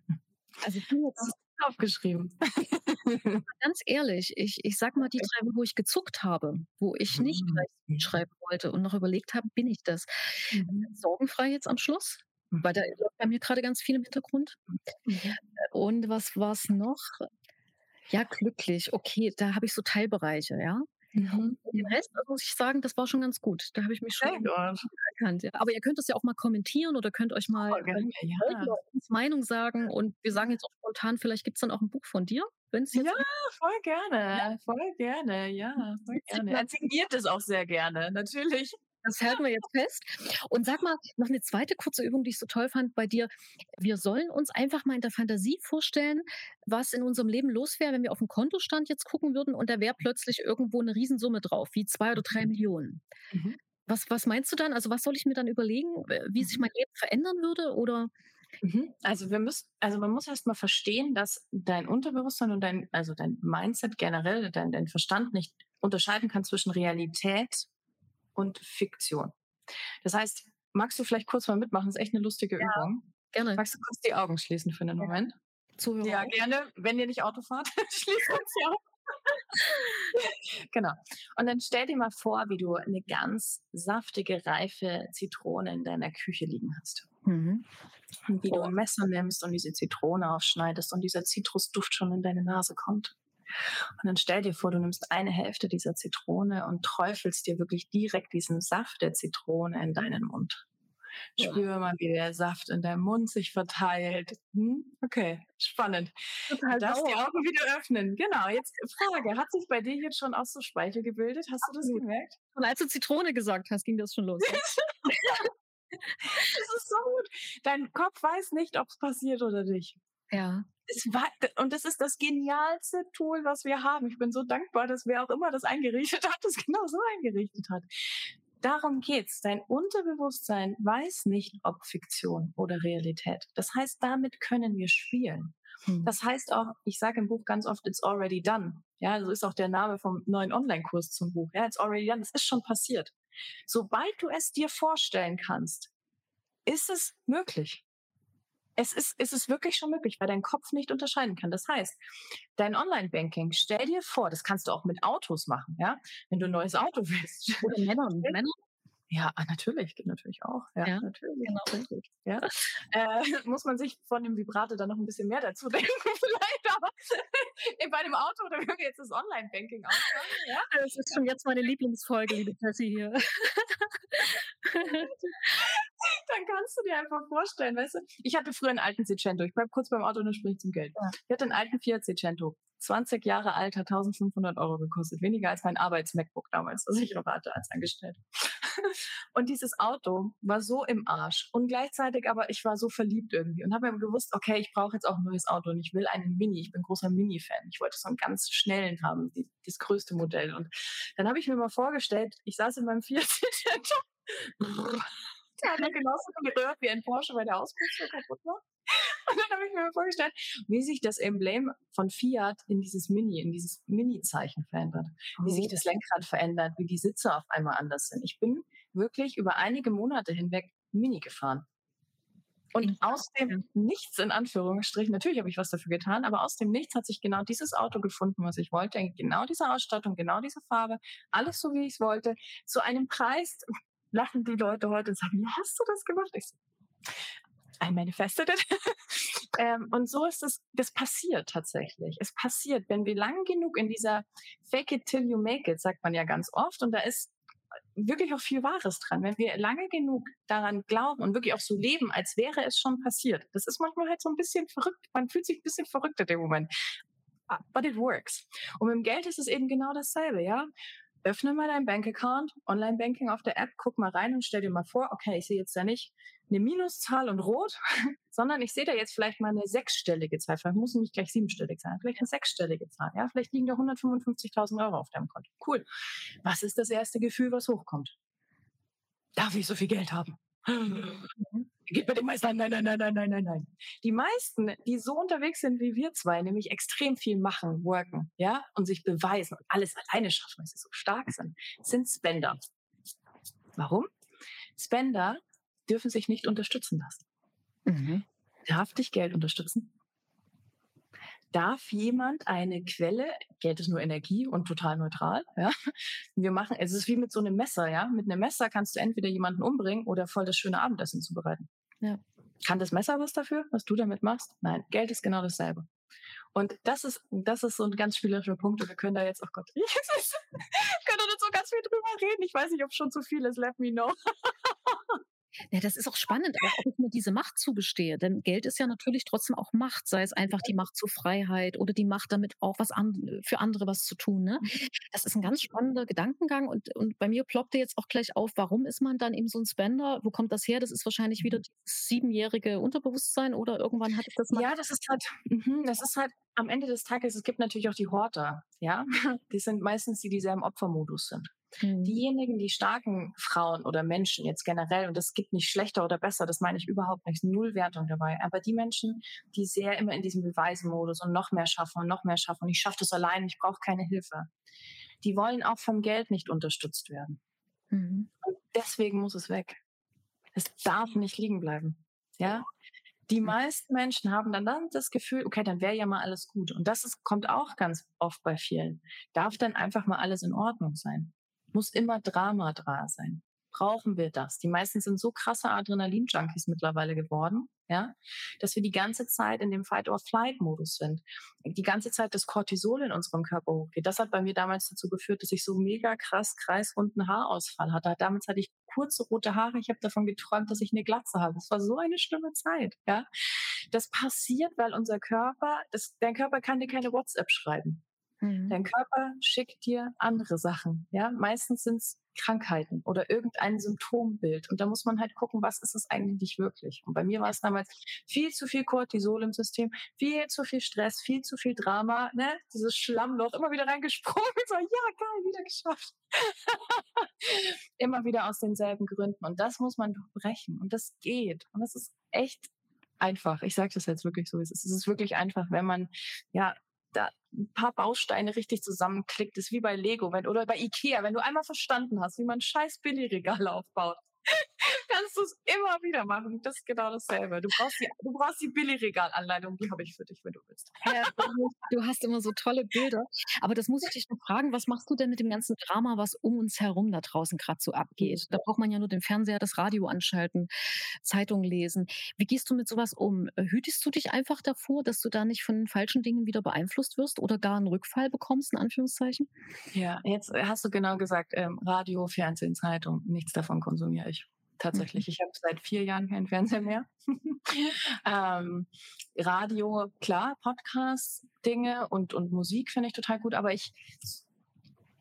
Also du jetzt aufgeschrieben. *laughs* Ganz ehrlich, ich, ich sag mal die drei, wo ich gezuckt habe, wo ich nicht mhm. gleich schreiben wollte und noch überlegt habe, bin ich das? Mhm. Sorgenfrei jetzt am Schluss, weil da läuft bei mir gerade ganz viel im Hintergrund. Mhm. Und was war es noch? Ja, glücklich. Okay, da habe ich so Teilbereiche, ja. Mhm. Den Rest also muss ich sagen, das war schon ganz gut. Da habe ich mich schon erkannt. Ja. Aber ihr könnt das ja auch mal kommentieren oder könnt euch mal oh, gerne, ja. Meinung sagen. Und wir sagen jetzt auch spontan, vielleicht gibt es dann auch ein Buch von dir. Wenn's jetzt ja, voll gerne. Ja. Voll gerne. Ja, voll gerne. Er signiert es auch sehr gerne, natürlich. Das halten wir jetzt fest. Und sag mal, noch eine zweite kurze Übung, die ich so toll fand bei dir. Wir sollen uns einfach mal in der Fantasie vorstellen, was in unserem Leben los wäre, wenn wir auf den Kontostand jetzt gucken würden und da wäre plötzlich irgendwo eine Riesensumme drauf, wie zwei oder drei Millionen. Mhm. Was, was meinst du dann? Also was soll ich mir dann überlegen, wie sich mhm. mein Leben verändern würde? Oder mhm. also wir müssen, also man muss erst mal verstehen, dass dein Unterbewusstsein und dein, also dein Mindset generell, dein, dein Verstand nicht unterscheiden kann zwischen Realität und Fiktion. Das heißt, magst du vielleicht kurz mal mitmachen? Das ist echt eine lustige ja, Übung. Gerne. Magst du kurz die Augen schließen für einen ja. Moment? Zuhörer. Ja, gerne. Wenn ihr nicht Auto fahrt, *laughs* schließt *laughs* uns die Augen. *laughs* genau. Und dann stell dir mal vor, wie du eine ganz saftige, reife Zitrone in deiner Küche liegen hast. Mhm. Und wie du ein Messer nimmst und diese Zitrone aufschneidest und dieser Zitrusduft schon in deine Nase kommt. Und dann stell dir vor, du nimmst eine Hälfte dieser Zitrone und träufelst dir wirklich direkt diesen Saft der Zitrone in deinen Mund. Spür mal, wie der Saft in deinem Mund sich verteilt. Hm? Okay, spannend. Total du darfst die Augen wieder öffnen. Genau, jetzt Frage. Hat sich bei dir jetzt schon auch so Speichel gebildet? Hast du das gemerkt? Und als du Zitrone gesagt hast, ging das schon los. *laughs* das ist so gut. Dein Kopf weiß nicht, ob es passiert oder nicht. Ja es war, und das ist das genialste Tool, was wir haben. Ich bin so dankbar, dass wer auch immer das eingerichtet *laughs* hat, das genau so eingerichtet hat. Darum geht's. Dein Unterbewusstsein weiß nicht, ob Fiktion oder Realität. Das heißt, damit können wir spielen. Hm. Das heißt auch, ich sage im Buch ganz oft, it's already done. Ja, so ist auch der Name vom neuen Online-Kurs zum Buch. Ja, it's already done. Es ist schon passiert. Sobald du es dir vorstellen kannst, ist es möglich. Es ist, es ist wirklich schon möglich, weil dein Kopf nicht unterscheiden kann. Das heißt, dein Online-Banking, stell dir vor, das kannst du auch mit Autos machen, ja? Wenn du ein neues Auto willst. Oder Männer und Männer. Ja, ah, natürlich, geht natürlich auch. Ja, Ja, natürlich. genau. natürlich, Ja. Äh, *laughs* muss man sich von dem Vibrato dann noch ein bisschen mehr dazu *laughs* denken, vielleicht, aber *laughs* bei dem Auto oder wenn wir jetzt das Online-Banking ausmachen, ja, Das ist schon jetzt meine Lieblingsfolge, liebe Jessie hier. Kannst du dir einfach vorstellen, weißt du, ich hatte früher einen alten Seicento, ich bleib kurz beim Auto und dann sprich ich zum Geld. Ja. Ich hatte einen alten Fiat Seicento, 20 Jahre alt, hat 1500 Euro gekostet, weniger als mein Arbeits-MacBook damals, das ich noch hatte als Angestellte. *laughs* Und dieses Auto war so im Arsch und gleichzeitig aber ich war so verliebt irgendwie und habe mir gewusst, okay, ich brauche jetzt auch ein neues Auto und ich will einen Mini, ich bin großer Mini-Fan. Ich wollte so einen ganz schnellen haben, die, das größte Modell. Und dann habe ich mir mal vorgestellt, ich saß in meinem Fiat Seicento der hat genauso gerührt wie ein Porsche, weil der Auspuff so kaputt war. *laughs* Und dann habe ich mir vorgestellt, wie sich das Emblem von Fiat in dieses Mini, in dieses Mini-Zeichen verändert. Wie sich das Lenkrad verändert, wie die Sitze auf einmal anders sind. Ich bin wirklich über einige Monate hinweg Mini gefahren. Und aus dem Nichts, in Anführungsstrichen, natürlich habe ich was dafür getan, aber aus dem Nichts hat sich genau dieses Auto gefunden, was ich wollte. Genau diese Ausstattung, genau diese Farbe, alles so, wie ich es wollte, zu einem Preis, lachen die Leute heute und sagen, wie hast du das gemacht? Ich so, I manifested it. *laughs* ähm, und so ist es, das passiert tatsächlich. Es passiert, wenn wir lang genug in dieser Fake it till you make it, sagt man ja ganz oft, und da ist wirklich auch viel Wahres dran. Wenn wir lange genug daran glauben und wirklich auch so leben, als wäre es schon passiert. Das ist manchmal halt so ein bisschen verrückt. Man fühlt sich ein bisschen verrückt in dem Moment. Ah, But it works. Und mit dem Geld ist es eben genau dasselbe, ja öffne mal dein Bankaccount, Online-Banking auf der App, guck mal rein und stell dir mal vor, okay, ich sehe jetzt da nicht eine Minuszahl und rot, *laughs* sondern ich sehe da jetzt vielleicht mal eine sechsstellige Zahl. Vielleicht muss es nicht gleich siebenstellig sein, vielleicht eine sechsstellige Zahl. Ja, vielleicht liegen da 155.000 Euro auf deinem Konto. Cool. Was ist das erste Gefühl, was hochkommt? Darf ich so viel Geld haben? *laughs* Geht bei den meisten nein, nein, nein, nein, nein, nein, nein. Die meisten, die so unterwegs sind wie wir zwei, nämlich extrem viel machen, worken, ja, und sich beweisen und alles alleine schaffen, weil sie so stark sind, sind Spender. Warum? Spender dürfen sich nicht unterstützen lassen. Mhm. Darf dich Geld unterstützen? Darf jemand eine Quelle, Geld ist nur Energie und total neutral, ja? Wir machen, es ist wie mit so einem Messer, ja? Mit einem Messer kannst du entweder jemanden umbringen oder voll das schöne Abendessen zubereiten. Ja. Kann das Messer was dafür, was du damit machst? Nein, Geld ist genau dasselbe. Und das ist, das ist so ein ganz spielerischer Punkt. Und wir können da jetzt, oh Gott, *laughs* ich können da so ganz viel drüber reden. Ich weiß nicht, ob schon zu viel ist. Let me know. *laughs* Ja, das ist auch spannend, auch ob ich mir diese Macht zugestehe. Denn Geld ist ja natürlich trotzdem auch Macht, sei es einfach die Macht zur Freiheit oder die Macht damit auch was an, für andere was zu tun. Ne? Das ist ein ganz spannender Gedankengang und, und bei mir ploppte jetzt auch gleich auf, warum ist man dann eben so ein Spender? Wo kommt das her? Das ist wahrscheinlich wieder dieses siebenjährige Unterbewusstsein oder irgendwann hatte ich das mal. Ja, das ist halt, mhm, das ist halt am Ende des Tages, es gibt natürlich auch die Horter, ja. *laughs* Die sind meistens die, die sehr im Opfermodus sind. Mhm. Diejenigen, die starken Frauen oder Menschen jetzt generell, und das gibt nicht schlechter oder besser, das meine ich überhaupt nicht, null Wertung dabei, aber die Menschen, die sehr immer in diesem Beweismodus und noch mehr schaffen und noch mehr schaffen und ich schaffe das allein, ich brauche keine Hilfe, die wollen auch vom Geld nicht unterstützt werden. Mhm. Und deswegen muss es weg. Es darf nicht liegen bleiben. Ja. Die meisten Menschen haben dann, dann das Gefühl, okay, dann wäre ja mal alles gut. Und das ist, kommt auch ganz oft bei vielen. Darf dann einfach mal alles in Ordnung sein? Muss immer Drama da sein? Brauchen wir das? Die meisten sind so krasse Adrenalin-Junkies mittlerweile geworden, ja, dass wir die ganze Zeit in dem Fight-or-Flight-Modus sind. Die ganze Zeit das Cortisol in unserem Körper hochgeht. Das hat bei mir damals dazu geführt, dass ich so mega krass kreisrunden Haarausfall hatte. Damals hatte ich kurze rote Haare. Ich habe davon geträumt, dass ich eine Glatze habe. Das war so eine schlimme Zeit, ja. Das passiert, weil unser Körper, das, dein Körper kann dir keine WhatsApp schreiben. Mhm. Dein Körper schickt dir andere Sachen. Ja, meistens sind es Krankheiten oder irgendein Symptombild. Und da muss man halt gucken, was ist es eigentlich wirklich. Und bei mir war es damals viel zu viel Cortisol im System, viel zu viel Stress, viel zu viel Drama, ne? Dieses Schlammloch, immer wieder reingesprungen, *laughs* so, ja, geil, wieder geschafft. *laughs* immer wieder aus denselben Gründen. Und das muss man durchbrechen. Und das geht. Und das ist echt einfach. Ich sage das jetzt wirklich so. Es ist, es ist wirklich einfach, wenn man ja da ein paar Bausteine richtig zusammenklickt, ist wie bei Lego wenn, oder bei Ikea, wenn du einmal verstanden hast, wie man scheiß Billigregal aufbaut. Kannst du es immer wieder machen. Das ist genau dasselbe. Du brauchst die, du brauchst die Billigregalanleitung, die habe ich für dich, wenn du willst. Ja, du hast immer so tolle Bilder. Aber das muss ich dich noch fragen, was machst du denn mit dem ganzen Drama, was um uns herum da draußen gerade so abgeht? Da braucht man ja nur den Fernseher, das Radio anschalten, Zeitung lesen. Wie gehst du mit sowas um? Hütest du dich einfach davor, dass du da nicht von falschen Dingen wieder beeinflusst wirst oder gar einen Rückfall bekommst, in Anführungszeichen? Ja, jetzt hast du genau gesagt, ähm, Radio, Fernsehen, Zeitung, nichts davon konsumiere ich tatsächlich. Mhm. Ich habe seit vier Jahren keinen Fernseher mehr. *laughs* ähm, Radio, klar, Podcasts, Dinge und, und Musik finde ich total gut, aber ich,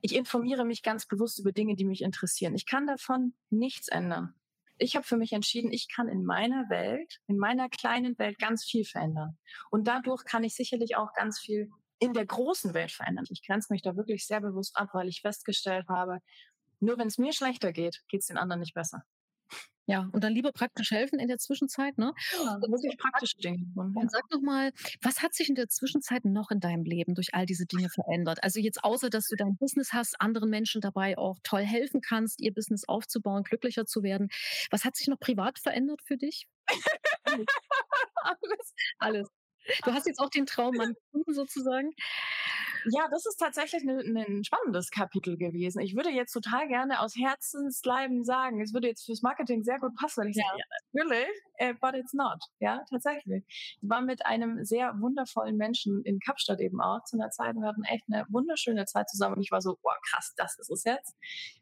ich informiere mich ganz bewusst über Dinge, die mich interessieren. Ich kann davon nichts ändern. Ich habe für mich entschieden, ich kann in meiner Welt, in meiner kleinen Welt ganz viel verändern. Und dadurch kann ich sicherlich auch ganz viel in der großen Welt verändern. Ich grenze mich da wirklich sehr bewusst ab, weil ich festgestellt habe, nur wenn es mir schlechter geht, geht es den anderen nicht besser. Ja, und dann lieber praktisch helfen in der Zwischenzeit, ne? Ja, wirklich praktische Dinge. Und sag noch mal, was hat sich in der Zwischenzeit noch in deinem Leben durch all diese Dinge verändert? Also jetzt außer, dass du dein Business hast, anderen Menschen dabei auch toll helfen kannst, ihr Business aufzubauen, glücklicher zu werden. Was hat sich noch privat verändert für dich? *laughs* alles. Alles. Du hast jetzt auch den Traummann gefunden sozusagen. Ja, das ist tatsächlich ein, ein spannendes Kapitel gewesen. Ich würde jetzt total gerne aus Herzensleiben sagen, es würde jetzt fürs Marketing sehr gut passen, wenn ich ja. sage, ja, natürlich, uh, but it's not. Ja, tatsächlich. Ich war mit einem sehr wundervollen Menschen in Kapstadt eben auch zu einer Zeit und wir hatten echt eine wunderschöne Zeit zusammen und ich war so, boah, krass, das ist es jetzt.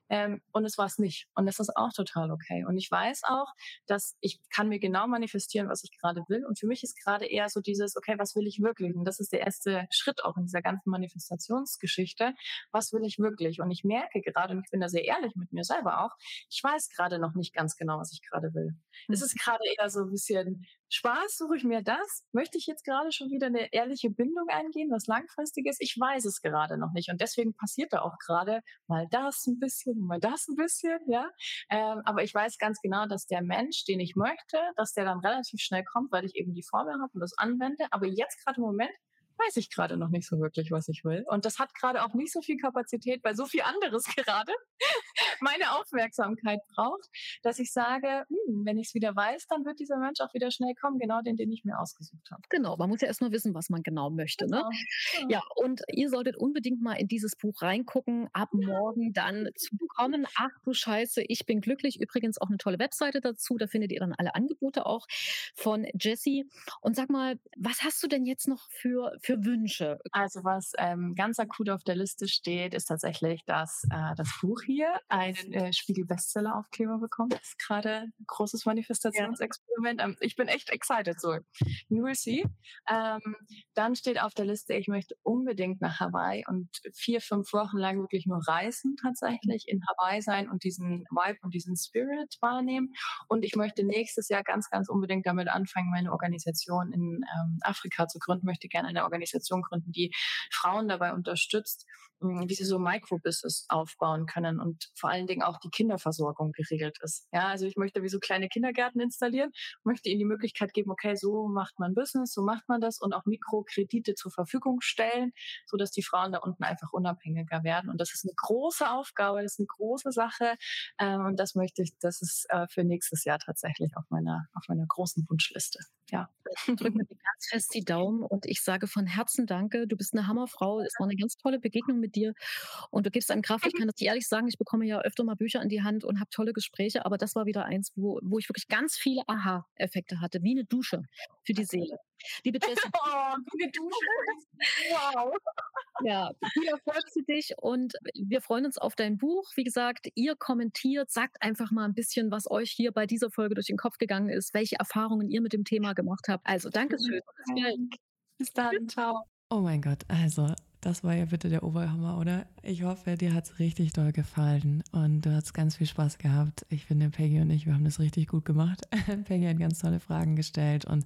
Ähm, und es war es nicht. Und das ist auch total okay. Und ich weiß auch, dass ich kann mir genau manifestieren, was ich gerade will. Und für mich ist gerade eher so dieses, okay, was will ich wirklich? Und das ist der erste Schritt auch in dieser ganzen Manifestationsgeschichte. Was will ich wirklich? Und ich merke gerade, und ich bin da sehr ehrlich mit mir selber auch, ich weiß gerade noch nicht ganz genau, was ich gerade will. Es ist gerade eher so ein bisschen Spaß, suche ich mir das? Möchte ich jetzt gerade schon wieder eine ehrliche Bindung eingehen, was langfristiges? Ich weiß es gerade noch nicht. Und deswegen passiert da auch gerade mal das ein bisschen und mal das ein bisschen, ja. Ähm, aber ich weiß ganz genau, dass der Mensch, den ich möchte, dass der dann relativ schnell kommt, weil ich eben die Formel habe und das anwende. Aber jetzt gerade im Moment weiß ich gerade noch nicht so wirklich, was ich will. Und das hat gerade auch nicht so viel Kapazität, weil so viel anderes *laughs* gerade meine Aufmerksamkeit braucht, dass ich sage, hm, wenn ich es wieder weiß, dann wird dieser Mensch auch wieder schnell kommen, genau den, den ich mir ausgesucht habe. Genau, man muss ja erst nur wissen, was man genau möchte. Ne? Genau. Ne? Ja, und ihr solltet unbedingt mal in dieses Buch reingucken, ab morgen dann zu bekommen. Ach du Scheiße, ich bin glücklich. Übrigens auch eine tolle Webseite dazu, da findet ihr dann alle Angebote auch von Jessie. Und sag mal, was hast du denn jetzt noch für, für Wünsche? Also was ähm, ganz akut auf der Liste steht, ist tatsächlich, dass äh, das Buch hier einen äh, Spiegel-Bestseller-Aufkleber bekommt. Das ist gerade ein großes Manifestationsexperiment. Ja. Ähm, ich bin echt excited so. You will see. Ähm, dann steht auf der Liste, ich möchte unbedingt nach Hawaii und vier, fünf Wochen lang wirklich nur reisen tatsächlich, in Hawaii sein und diesen Vibe und diesen Spirit wahrnehmen. Und ich möchte nächstes Jahr ganz, ganz unbedingt damit anfangen, meine Organisation in ähm, Afrika zu gründen. Möchte gerne eine Organisation gründen, die Frauen dabei unterstützt, hm, wie sie so Microbusiness aufbauen können und vor allen Dingen auch die Kinderversorgung geregelt ist. Ja, also ich möchte wie so kleine Kindergärten installieren, möchte ihnen die Möglichkeit geben, okay, so macht man Business, so macht man das und auch Mikrokredite zur Verfügung stellen, so dass die Frauen da unten einfach unabhängiger werden. Und das ist eine große Aufgabe, das ist eine große Sache ähm, und das möchte ich, das ist äh, für nächstes Jahr tatsächlich auf meiner auf meiner großen Wunschliste. Ja. Drück mir ganz fest die Daumen und ich sage von Herzen Danke. Du bist eine Hammerfrau. Es war eine ganz tolle Begegnung mit dir und du gibst einem Kraft. Ich kann das ehrlich sagen, ich bekomme ja öfter mal Bücher in die Hand und habe tolle Gespräche, aber das war wieder eins, wo, wo ich wirklich ganz viele Aha-Effekte hatte, wie eine Dusche für die Seele. Liebe *laughs* Jessie. Oh, wie eine Dusche. *laughs* Wow. Ja, viel Erfolg für dich und wir freuen uns auf dein Buch. Wie gesagt, ihr kommentiert, sagt einfach mal ein bisschen, was euch hier bei dieser Folge durch den Kopf gegangen ist, welche Erfahrungen ihr mit dem Thema gemacht habt. Also, danke schön. Bis dann. Ciao. Oh mein Gott, also das war ja bitte der Oberhammer, oder? Ich hoffe, dir hat es richtig doll gefallen und du hast ganz viel Spaß gehabt. Ich finde, Peggy und ich, wir haben das richtig gut gemacht. *laughs* Peggy hat ganz tolle Fragen gestellt und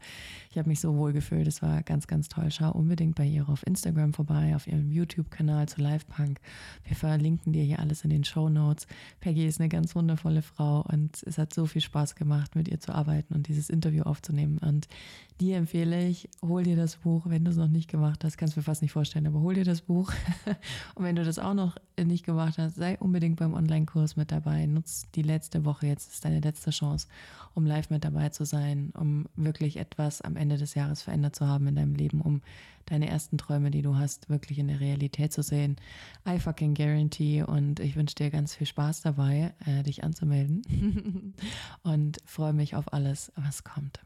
ich habe mich so wohl gefühlt. Es war ganz, ganz toll. Schau unbedingt bei ihr auf Instagram vorbei, auf ihrem YouTube-Kanal zu Livepunk. Wir verlinken dir hier alles in den Show Notes. Peggy ist eine ganz wundervolle Frau und es hat so viel Spaß gemacht, mit ihr zu arbeiten und dieses Interview aufzunehmen. Und dir empfehle ich, hol dir das Buch, wenn du es noch nicht gemacht hast, kannst du mir fast nicht vorstellen, aber hol dir das das Buch. *laughs* Und wenn du das auch noch nicht gemacht hast, sei unbedingt beim Online-Kurs mit dabei. Nutz die letzte Woche, jetzt ist deine letzte Chance, um live mit dabei zu sein, um wirklich etwas am Ende des Jahres verändert zu haben in deinem Leben, um deine ersten Träume, die du hast, wirklich in der Realität zu sehen. I fucking guarantee und ich wünsche dir ganz viel Spaß dabei, äh, dich anzumelden *laughs* und freue mich auf alles, was kommt.